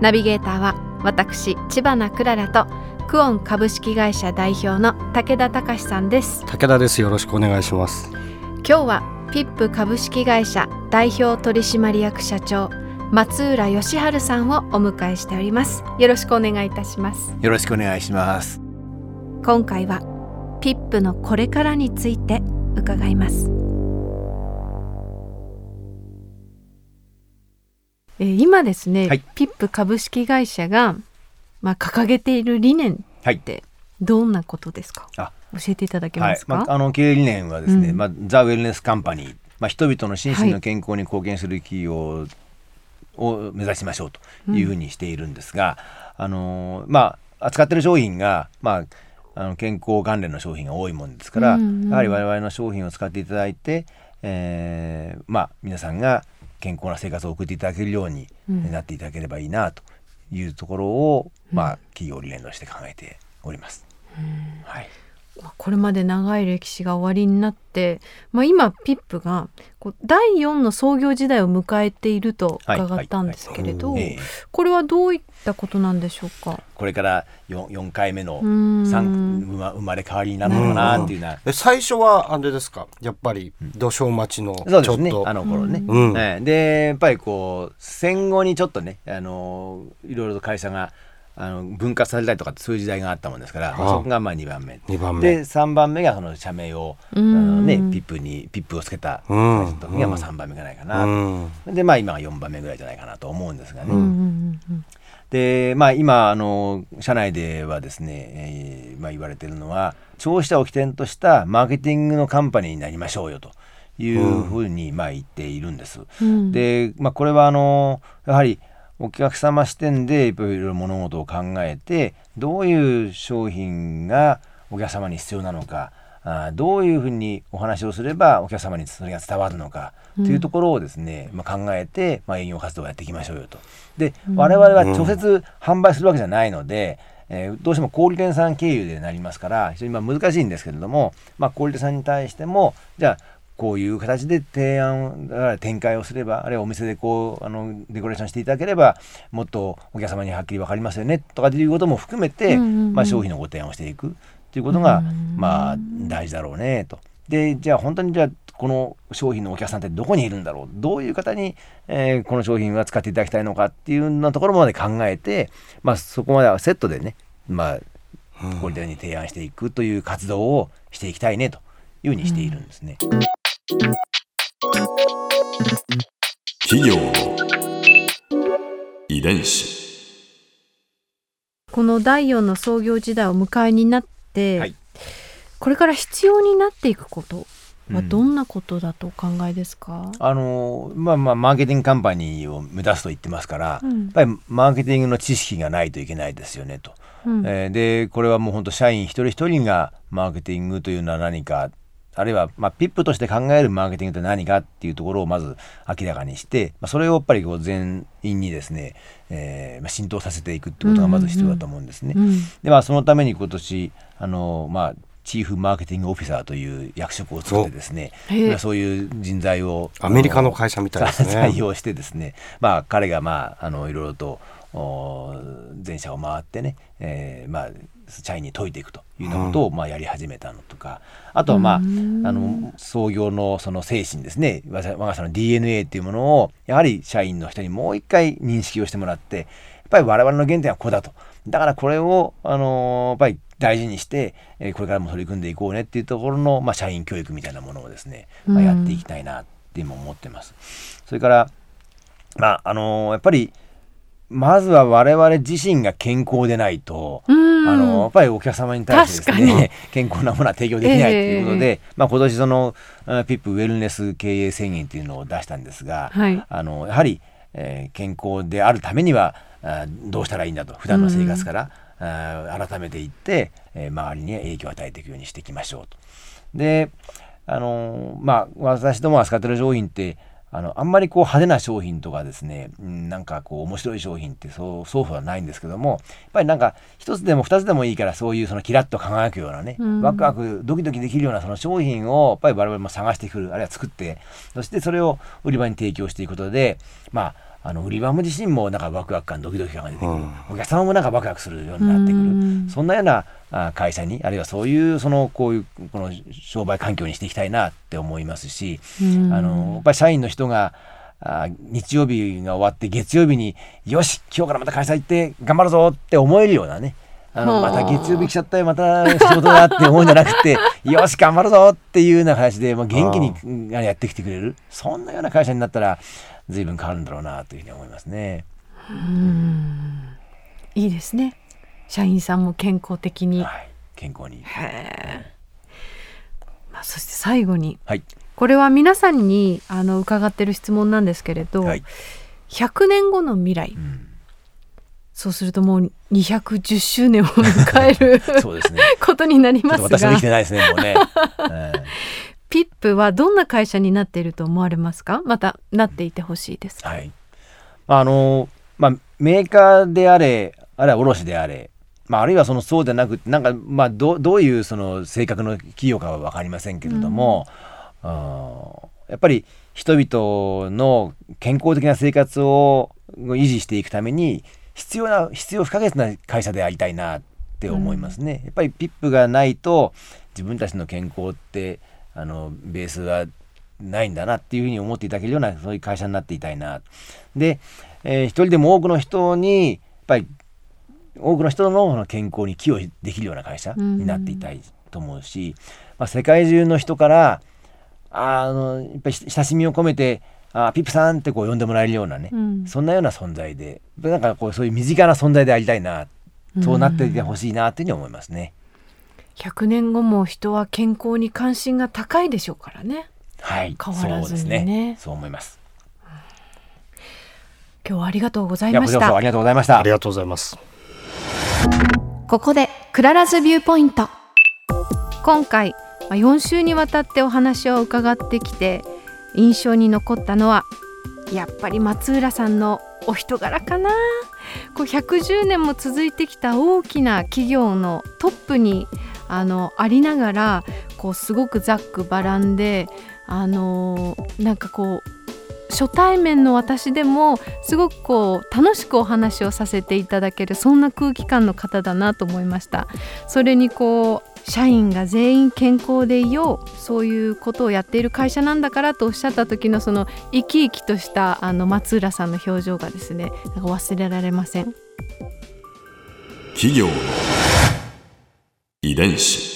ナビゲーターは私知花くららとクオン株式会社代表の武田隆さんです。武田です。よろしくお願いします。今日はピップ株式会社代表取締役社長松浦義治さんをお迎えしております。よろしくお願いいたします。よろしくお願いします。今回はピップのこれからについて伺いますえー今ですね、はい。ピップ株式会社がまあ掲げている理念はい。ってどんなことですか、あ。教えていただけはいますか、まあ、あの経営理念はですね、うん。まあ、ザ・ウェルネス・カンパニー、まあ、人々の心身の健康に貢献する企業を目指しましょうというふうにしているんですが、あのまあ扱ってる商品が、まあ、あの健康関連の商品が多いもんですから、うんうん。やはり我々の商品を使っていただいて、えーまあ、皆さんが健康な生活を送っていただけるようにうん。なっていただければいいなというところを、まあ、企業理念として考えております。はい。まあこれまで長い歴史が終わりになって、まあ、今ピップがこう第4の創業時代を迎えていると伺ったんですけれど、ええこれはどういったことなんでしょうか？これから 4, 4回目の生ま生まれ変わりになるのかなっていうな、え最初はあれですか？やっぱり土壌町のちょっと。ねあの頃ね、うん。ええ。でやっぱりこう戦後にちょっとねあのいろいろと会社があの分割されたりとかってそういう時代があったもんですから、まああ。あそこがまあ2番目。二番目。で3番目がその社名をあうん。の、ね、ピップにピップをつけたうん。時がまあ3番目ぐらいかな、うん。でまあ今は4番目ぐらいじゃないかなと思うんですがね、でまあ今あの社内ではですね、えーまあ、言われてるのは消費者を起点としたマーケティングのカンパニーになりましょうよというふうにまあ言っているんです。うん。で、まあ、これはあのやはりお客様視点でいろいろ物事を考えてどういう商品がお客様に必要なのかあーどういうふうにお話をすればお客様にそれが伝わるのかというところをですね、まあ、考えて、まあ、営業活動をやっていきましょうよと。で我々は直接販売するわけじゃないので、えーどうしても小売店さん経由でなりますから非常にまあ難しいんですけれども、まあ、小売店さんに対してもじゃあこういう形で提案展開をすればあるいはお店でこうあのデコレーションしていただければもっとお客様にはっきり分かりますよねとかっていうことも含めて、うんうんうんまあ、商品のご提案をしていくということが、うんまあ大事だろうねと。でじゃあ本当にじゃあこの商品のお客さんってどこにいるんだろう？どういう方に、えーこの商品は使っていただきたいのかっていうようなところまで考えて、まあ、そこまではセットでね、まあ、小売店に提案していくという活動をしていきたいねというふうにしているんですね。企業の遺伝子。この第4の創業時代を迎えになって、はい。これから必要になっていくことはうん。どんなことだとお考えですか、あのまあまあマーケティングカンパニーを目指すと言ってますから、うん。やっぱりマーケティングの知識がないといけないですよねと。うん。えーでこれはもう本当社員一人一人がマーケティングというのは何かあるいは、まあ、ピップとして考えるマーケティングって何かっていうところをまず明らかにして、まあ、それをやっぱりこう全員にですね、えーまあ、浸透させていくってことがまず必要だと思うんですね。うん。でまあそのために今年あのまあチーフマーケティングオフィサーという役職を作ってですねまあそういう人材をアメリカの会社みたいですね。採用してですねまあ彼がまああのいろいろとお全社を回ってね、えーまあ社員に説いていくというようなことを、まあやり始めたのとかあとはまああの創業のその精神ですね。我が我が社の DNA っていうものをやはり社員の人にもう一回認識をしてもらってやっぱり我々の原点はここだと。だからこれを、あのーやっぱり大事にして、えーこれからも取り組んでいこうねっていうところの、まあ、社員教育みたいなものをですね、まあ、やっていきたいなって今思ってます。それから、まああのーやっぱりまずは我々自身が健康でないと、うん。あのやっぱりお客様に対してですね健康なものは提供できないということで、まあ、今年そのあピップウェルネス経営宣言というのを出したんですが、はい。あのやはり、えー健康であるためにはあどうしたらいいんだと普段の生活から、あ改めていって、えー周りに影響を与えていくようにしていきましょうと。であのまあ私どもが扱ってる商品ってあのあんまりこう派手な商品とかですね、うんなんかこう面白い商品ってそうそうはないんですけどもやっぱりなんか一つでも二つでもいいからそういうそのキラッと輝くようなね、うん。ワクワクドキドキできるようなその商品をやっぱり我々も探してくるあるいは作ってそしてそれを売り場に提供していくことでまああの売り場も自身もなんかワクワク感ドキドキ感が出てくる、うん。お客様もなんかワクワクするようになってくる、うん。そんなようなあ会社にあるいはそういうそのこういうこの商売環境にしていきたいなって思いますし、うん。あのやっぱり社員の人があ日曜日が終わって月曜日によし今日からまた会社行って頑張るぞって思えるようなねあのはあ。また月曜日来ちゃったよまた仕事だって思うんじゃなくて よし頑張るぞっていうような話で、まあ、元気にうんやってきてくれるそんなような会社になったら随分変わるんだろうなというふうに思いますね。いいですね社員さんも健康的に、はい、健康に、まあ、そして最後にはい。これは皆さんにあの伺ってる質問なんですけれど、はい。100年後の未来、ん。そうするともう210周年を迎える そうですね。ことになりますが。と私はできてないですねもうね。え えピップはどんな会社になっていると思われますか？またなっていてほしいです。はい。まああのまあメーカーであれあるいは卸であれ、まああるいはそのそうでなくなんかまあどうどういうその性格の企業かは分かりませんけれども、あーやっぱり人々の健康的な生活を維持していくために必要な必要不可欠な会社でありたいなって思いますね。やっぱりピップがないと自分たちの健康ってあのベースがないんだなっていうふうに思っていただけるようなそういう会社になっていたいな。で、えー一人でも多くの人にやっぱり多くの人の健康に寄与できるような会社になっていたいと思うし、まあ、世界中の人からあのやっぱり親しみを込めてあピップさんってこう呼んでもらえるようなね、うんそんなような存在でなんかこうそういう身近な存在でありたいなそうなっていてほしいなというふうに思いますね。100年後も人は健康に関心が高いでしょうからね。はい、変わらずにねそうですね。そう思います。今日はありがとうございましたありがとうございましたあり。がとうございます。ここでくらら's viewpoint。今回4週にわたってお話を伺ってきて印象に残ったのはやっぱり松浦さんのお人柄かな。こう110年も続いてきた大きな企業のトップにあのありながらこうすごくざっくばらんであのなんかこう初対面の私でもすごくこう楽しくお話をさせていただけるそんな空気感の方だなと思いました。それにこう社員が全員健康でいようそういうことをやっている会社なんだからとおっしゃった時のその生き生きとしたあの松浦さんの表情がですねなんか忘れられません。企業遺伝子。